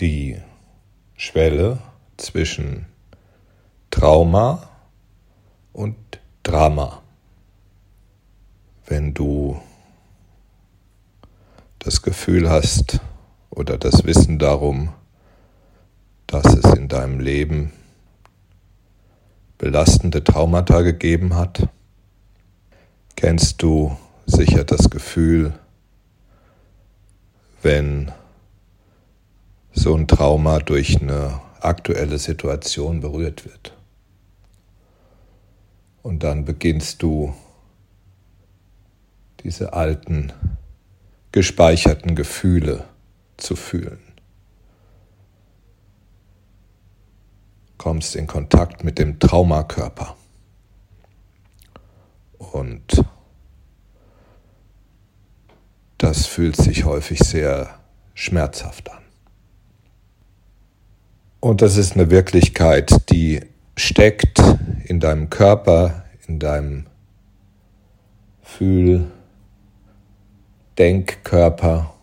die Schwelle zwischen Trauma und Drama. Wenn du das Gefühl hast oder das Wissen darum, dass es in deinem Leben belastende Traumata gegeben hat, kennst du sicher das Gefühl, wenn so ein Trauma durch eine aktuelle Situation berührt wird. Und dann beginnst du diese alten, gespeicherten Gefühle zu fühlen. Kommst in Kontakt mit dem Traumakörper. Und das fühlt sich häufig sehr schmerzhaft an. Und das ist eine Wirklichkeit, die steckt in deinem Körper, in deinem Fühl, Denkkörper,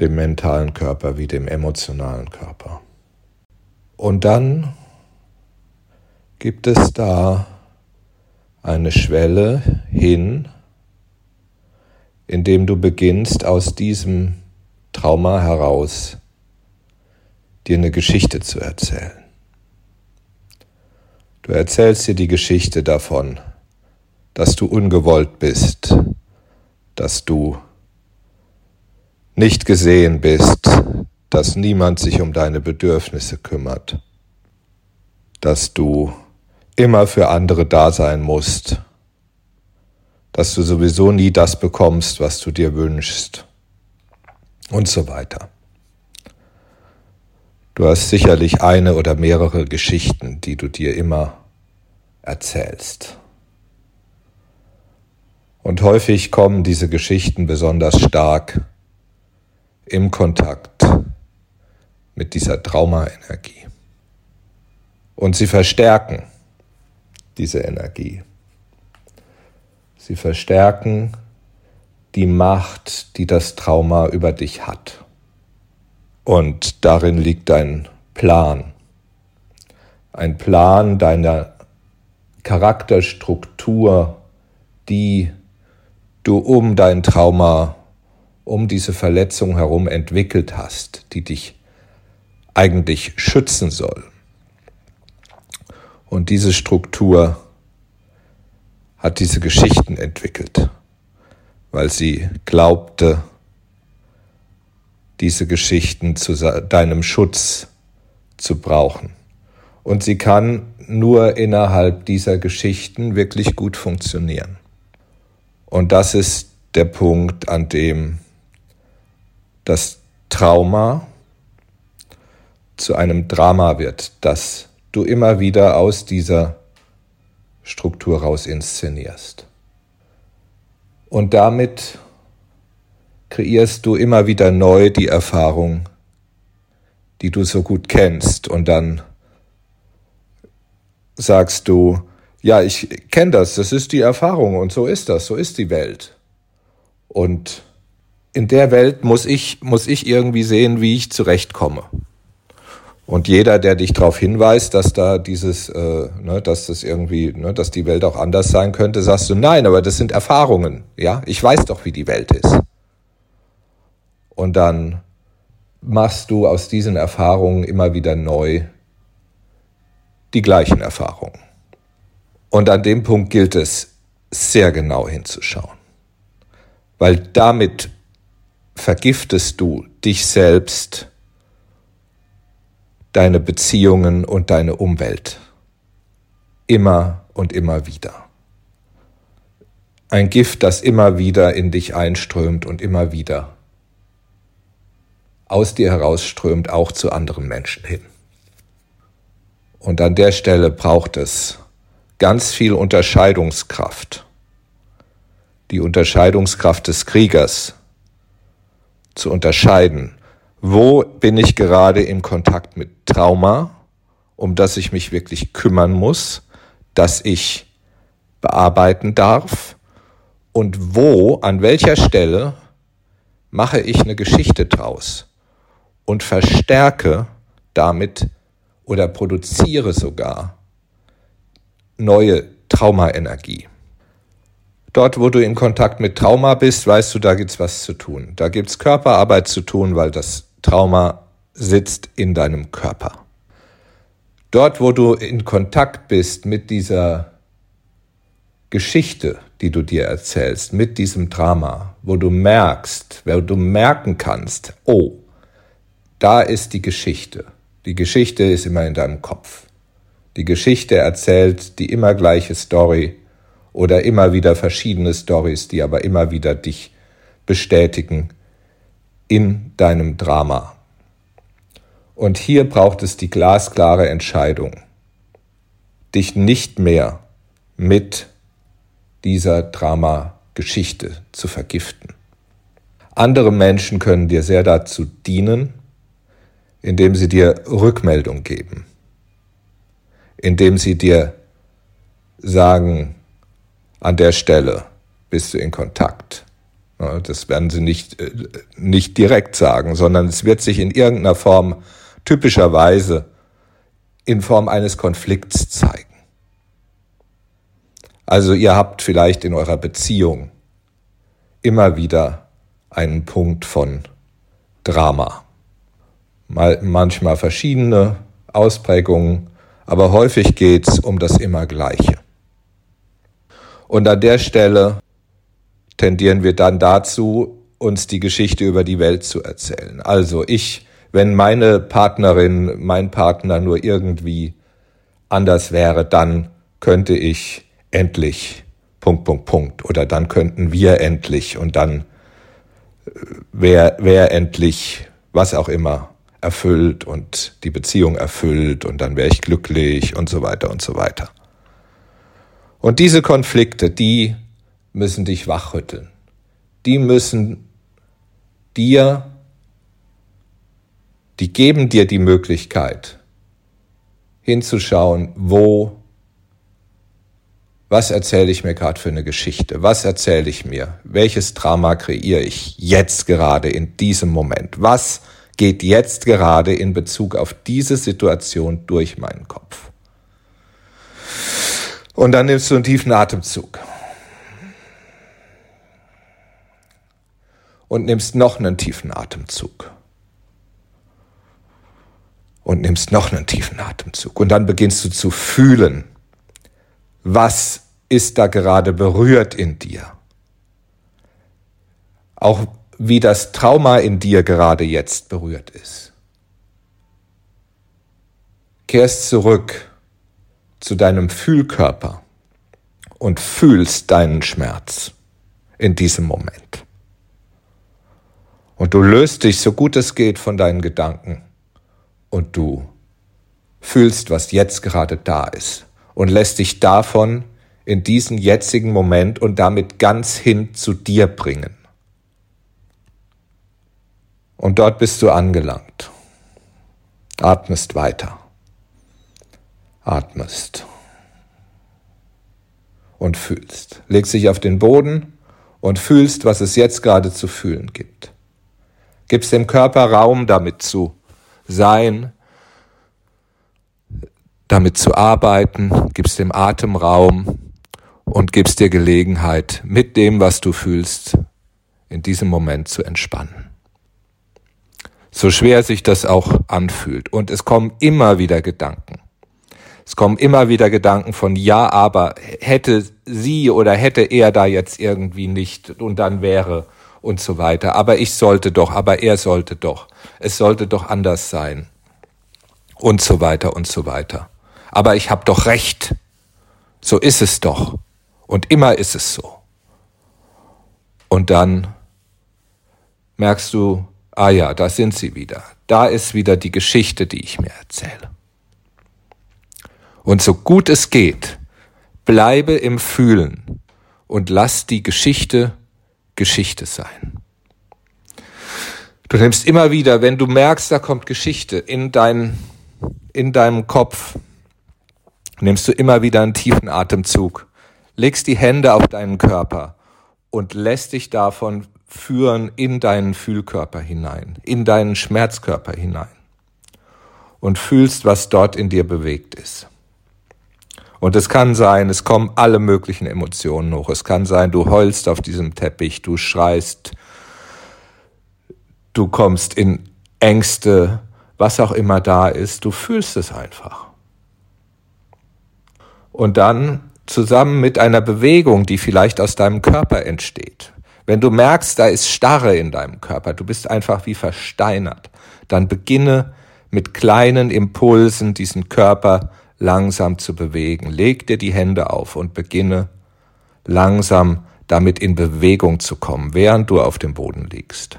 dem mentalen Körper wie dem emotionalen Körper. Und dann gibt es da eine Schwelle hin, indem du beginnst aus diesem Trauma heraus dir eine Geschichte zu erzählen. Du erzählst dir die Geschichte davon, dass du ungewollt bist, dass du nicht gesehen bist, dass niemand sich um deine Bedürfnisse kümmert, dass du immer für andere da sein musst, dass du sowieso nie das bekommst, was du dir wünschst und so weiter. Du hast sicherlich eine oder mehrere Geschichten, die du dir immer erzählst. Und häufig kommen diese Geschichten besonders stark im Kontakt mit dieser Traumaenergie. Und sie verstärken diese Energie. Sie verstärken die Macht, die das Trauma über dich hat. Und darin liegt ein Plan. Ein Plan deiner Charakterstruktur, die du um dein Trauma, um diese Verletzung herum entwickelt hast, die dich eigentlich schützen soll. Und diese Struktur hat diese Geschichten entwickelt, weil sie glaubte, diese Geschichten zu deinem Schutz zu brauchen. Und sie kann nur innerhalb dieser Geschichten wirklich gut funktionieren. Und das ist der Punkt, an dem das Trauma zu einem Drama wird, das du immer wieder aus dieser Struktur raus inszenierst. Und damit kreierst du immer wieder neu die Erfahrung, die du so gut kennst und dann sagst du, ja, ich kenne das, das ist die Erfahrung und so ist das, so ist die Welt. Und in der Welt muss ich, muss ich irgendwie sehen, wie ich zurechtkomme. Und jeder, der dich darauf hinweist, dass da dieses, äh, ne, dass das irgendwie, ne, dass die Welt auch anders sein könnte, sagst du, nein, aber das sind Erfahrungen, ja, ich weiß doch, wie die Welt ist. Und dann machst du aus diesen Erfahrungen immer wieder neu die gleichen Erfahrungen. Und an dem Punkt gilt es, sehr genau hinzuschauen. Weil damit vergiftest du dich selbst, deine Beziehungen und deine Umwelt. Immer und immer wieder. Ein Gift, das immer wieder in dich einströmt und immer wieder aus dir herausströmt, auch zu anderen Menschen hin. Und an der Stelle braucht es ganz viel Unterscheidungskraft. Die Unterscheidungskraft des Kriegers zu unterscheiden, wo bin ich gerade im Kontakt mit Trauma, um das ich mich wirklich kümmern muss, das ich bearbeiten darf und wo, an welcher Stelle mache ich eine Geschichte draus und verstärke damit oder produziere sogar neue Traumaenergie. Dort, wo du in Kontakt mit Trauma bist, weißt du, da gibt's was zu tun. Da gibt's Körperarbeit zu tun, weil das Trauma sitzt in deinem Körper. Dort, wo du in Kontakt bist mit dieser Geschichte, die du dir erzählst, mit diesem Drama, wo du merkst, wo du merken kannst, oh, da ist die Geschichte. Die Geschichte ist immer in deinem Kopf. Die Geschichte erzählt die immer gleiche Story oder immer wieder verschiedene Stories, die aber immer wieder dich bestätigen in deinem Drama. Und hier braucht es die glasklare Entscheidung, dich nicht mehr mit dieser Drama-Geschichte zu vergiften. Andere Menschen können dir sehr dazu dienen, indem sie dir Rückmeldung geben, indem sie dir sagen, an der Stelle bist du in Kontakt. Das werden sie nicht, äh, nicht direkt sagen, sondern es wird sich in irgendeiner Form typischerweise in Form eines Konflikts zeigen. Also ihr habt vielleicht in eurer Beziehung immer wieder einen Punkt von Drama. Mal, manchmal verschiedene Ausprägungen, aber häufig geht's um das immer Gleiche. Und an der Stelle tendieren wir dann dazu, uns die Geschichte über die Welt zu erzählen. Also ich, wenn meine Partnerin, mein Partner nur irgendwie anders wäre, dann könnte ich endlich Punkt, Punkt, Punkt. Oder dann könnten wir endlich und dann wäre wär endlich was auch immer erfüllt und die Beziehung erfüllt und dann wäre ich glücklich und so weiter und so weiter. Und diese Konflikte, die müssen dich wachrütteln. Die müssen dir, die geben dir die Möglichkeit hinzuschauen, wo, was erzähle ich mir gerade für eine Geschichte, was erzähle ich mir, welches Drama kreiere ich jetzt gerade in diesem Moment, was geht jetzt gerade in Bezug auf diese Situation durch meinen Kopf. Und dann nimmst du einen tiefen Atemzug. Und nimmst noch einen tiefen Atemzug. Und nimmst noch einen tiefen Atemzug. Und dann beginnst du zu fühlen, was ist da gerade berührt in dir. Auch wie das Trauma in dir gerade jetzt berührt ist. Kehrst zurück zu deinem Fühlkörper und fühlst deinen Schmerz in diesem Moment. Und du löst dich so gut es geht von deinen Gedanken und du fühlst, was jetzt gerade da ist und lässt dich davon in diesen jetzigen Moment und damit ganz hin zu dir bringen. Und dort bist du angelangt. Atmest weiter atmest und fühlst. Legst dich auf den Boden und fühlst, was es jetzt gerade zu fühlen gibt. Gibst dem Körper Raum, damit zu sein, damit zu arbeiten, gibst dem Atem Raum und gibst dir Gelegenheit, mit dem, was du fühlst, in diesem Moment zu entspannen. So schwer sich das auch anfühlt. Und es kommen immer wieder Gedanken. Es kommen immer wieder Gedanken von, ja, aber hätte sie oder hätte er da jetzt irgendwie nicht und dann wäre und so weiter. Aber ich sollte doch, aber er sollte doch. Es sollte doch anders sein. Und so weiter und so weiter. Aber ich habe doch recht. So ist es doch. Und immer ist es so. Und dann merkst du, ah ja, da sind sie wieder. Da ist wieder die Geschichte, die ich mir erzähle. Und so gut es geht, bleibe im Fühlen und lass die Geschichte Geschichte sein. Du nimmst immer wieder, wenn du merkst, da kommt Geschichte in, dein, in deinem Kopf, nimmst du immer wieder einen tiefen Atemzug, legst die Hände auf deinen Körper und lässt dich davon führen in deinen Fühlkörper hinein, in deinen Schmerzkörper hinein und fühlst, was dort in dir bewegt ist. Und es kann sein, es kommen alle möglichen Emotionen hoch. Es kann sein, du heulst auf diesem Teppich, du schreist, du kommst in Ängste, was auch immer da ist, du fühlst es einfach. Und dann zusammen mit einer Bewegung, die vielleicht aus deinem Körper entsteht. Wenn du merkst, da ist Starre in deinem Körper, du bist einfach wie versteinert, dann beginne mit kleinen Impulsen diesen Körper langsam zu bewegen. Leg dir die Hände auf und beginne langsam damit in Bewegung zu kommen, während du auf dem Boden liegst.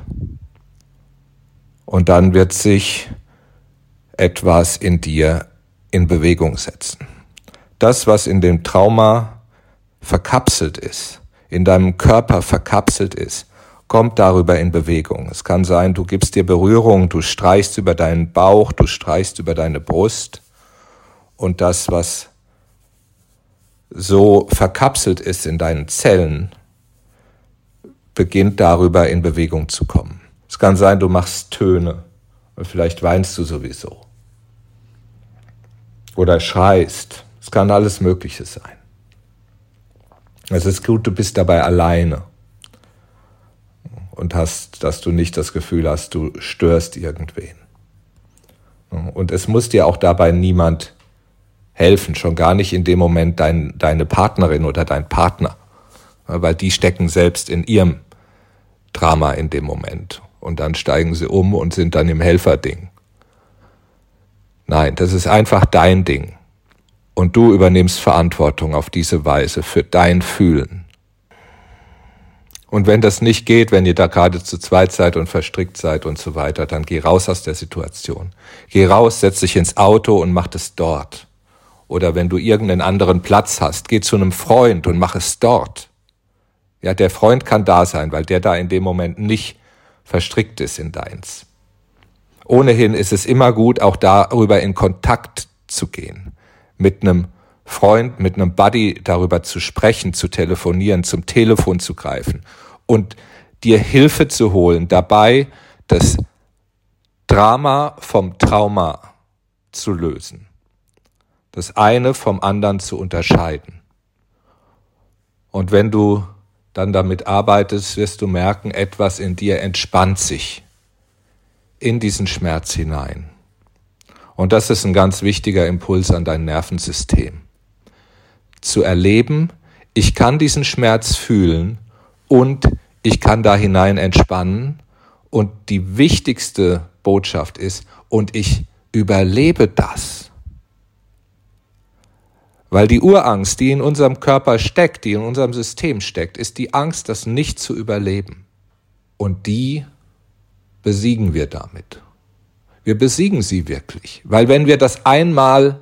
Und dann wird sich etwas in dir in Bewegung setzen. Das, was in dem Trauma verkapselt ist, in deinem Körper verkapselt ist, kommt darüber in Bewegung. Es kann sein, du gibst dir Berührung, du streichst über deinen Bauch, du streichst über deine Brust und das, was so verkapselt ist in deinen Zellen, beginnt darüber in Bewegung zu kommen. Es kann sein, du machst Töne und vielleicht weinst du sowieso oder schreist. Es kann alles Mögliche sein. Es ist gut, du bist dabei alleine und hast, dass du nicht das Gefühl hast, du störst irgendwen. Und es muss dir auch dabei niemand helfen, schon gar nicht in dem Moment dein, deine Partnerin oder dein Partner, weil die stecken selbst in ihrem Drama in dem Moment und dann steigen sie um und sind dann im Helferding. Nein, das ist einfach dein Ding und du übernimmst Verantwortung auf diese Weise für dein Fühlen. Und wenn das nicht geht, wenn ihr da gerade zu zweit seid und verstrickt seid und so weiter, dann geh raus aus der Situation. Geh raus, setz dich ins Auto und mach es dort. Oder wenn du irgendeinen anderen Platz hast, geh zu einem Freund und mach es dort. Ja, der Freund kann da sein, weil der da in dem Moment nicht verstrickt ist in deins. Ohnehin ist es immer gut, auch darüber in Kontakt zu gehen. Mit einem Freund, mit einem Buddy darüber zu sprechen, zu telefonieren, zum Telefon zu greifen und dir Hilfe zu holen, dabei das Drama vom Trauma zu lösen. Das eine vom anderen zu unterscheiden. Und wenn du dann damit arbeitest, wirst du merken, etwas in dir entspannt sich in diesen Schmerz hinein. Und das ist ein ganz wichtiger Impuls an dein Nervensystem zu erleben, ich kann diesen Schmerz fühlen und ich kann da hinein entspannen. Und die wichtigste Botschaft ist, und ich überlebe das. Weil die Urangst, die in unserem Körper steckt, die in unserem System steckt, ist die Angst, das nicht zu überleben. Und die besiegen wir damit. Wir besiegen sie wirklich. Weil wenn wir das einmal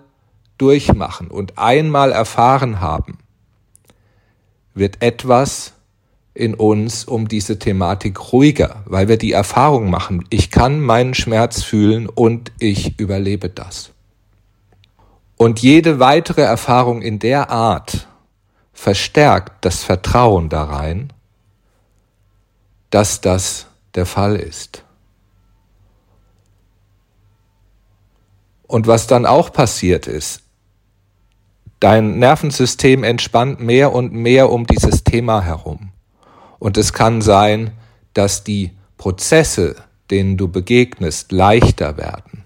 durchmachen und einmal erfahren haben, wird etwas in uns um diese Thematik ruhiger, weil wir die Erfahrung machen, ich kann meinen Schmerz fühlen und ich überlebe das. Und jede weitere Erfahrung in der Art verstärkt das Vertrauen da rein, dass das der Fall ist. Und was dann auch passiert ist, Dein Nervensystem entspannt mehr und mehr um dieses Thema herum. Und es kann sein, dass die Prozesse, denen du begegnest, leichter werden,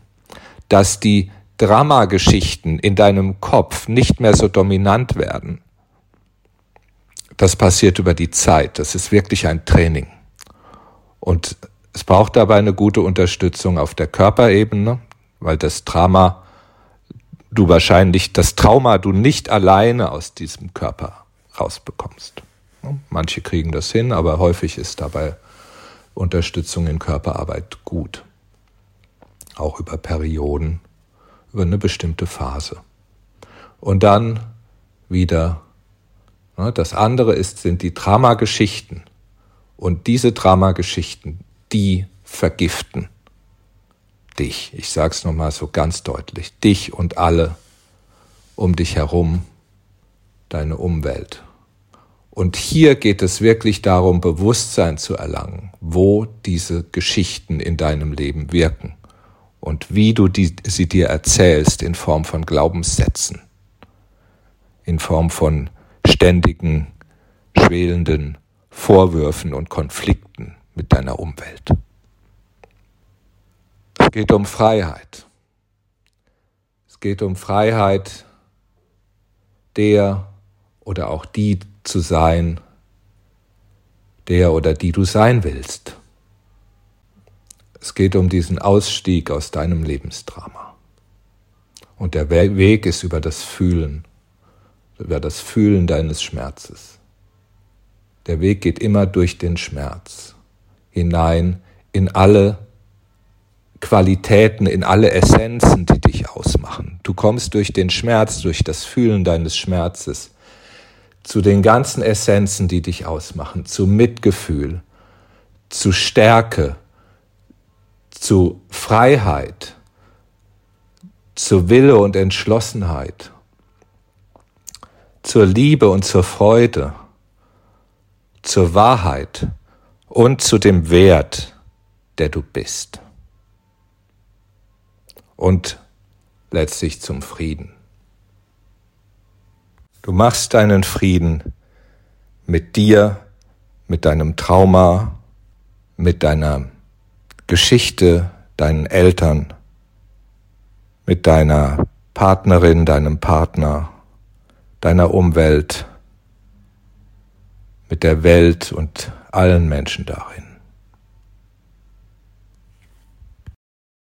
dass die Dramageschichten in deinem Kopf nicht mehr so dominant werden. Das passiert über die Zeit. Das ist wirklich ein Training. Und es braucht dabei eine gute Unterstützung auf der Körperebene, weil das Drama du wahrscheinlich das Trauma du nicht alleine aus diesem Körper rausbekommst. Manche kriegen das hin, aber häufig ist dabei Unterstützung in Körperarbeit gut. Auch über Perioden, über eine bestimmte Phase. Und dann wieder, ne, das andere ist, sind die Dramageschichten. Und diese Dramageschichten, die vergiften dich, ich sage es nochmal so ganz deutlich, dich und alle um dich herum, deine Umwelt. Und hier geht es wirklich darum, Bewusstsein zu erlangen, wo diese Geschichten in deinem Leben wirken und wie du die, sie dir erzählst in Form von Glaubenssätzen, in Form von ständigen, schwelenden Vorwürfen und Konflikten mit deiner Umwelt. Es geht um Freiheit. Es geht um Freiheit der oder auch die zu sein, der oder die du sein willst. Es geht um diesen Ausstieg aus deinem Lebensdrama. Und der Weg ist über das Fühlen, über das Fühlen deines Schmerzes. Der Weg geht immer durch den Schmerz hinein in alle Qualitäten, in alle Essenzen, die dich ausmachen. Du kommst durch den Schmerz, durch das Fühlen deines Schmerzes zu den ganzen Essenzen, die dich ausmachen, zu Mitgefühl, zu Stärke, zu Freiheit, zu Wille und Entschlossenheit, zur Liebe und zur Freude, zur Wahrheit und zu dem Wert, der du bist. Und letztlich zum Frieden. Du machst deinen Frieden mit dir, mit deinem Trauma, mit deiner Geschichte, deinen Eltern, mit deiner Partnerin, deinem Partner, deiner Umwelt, mit der Welt und allen Menschen darin.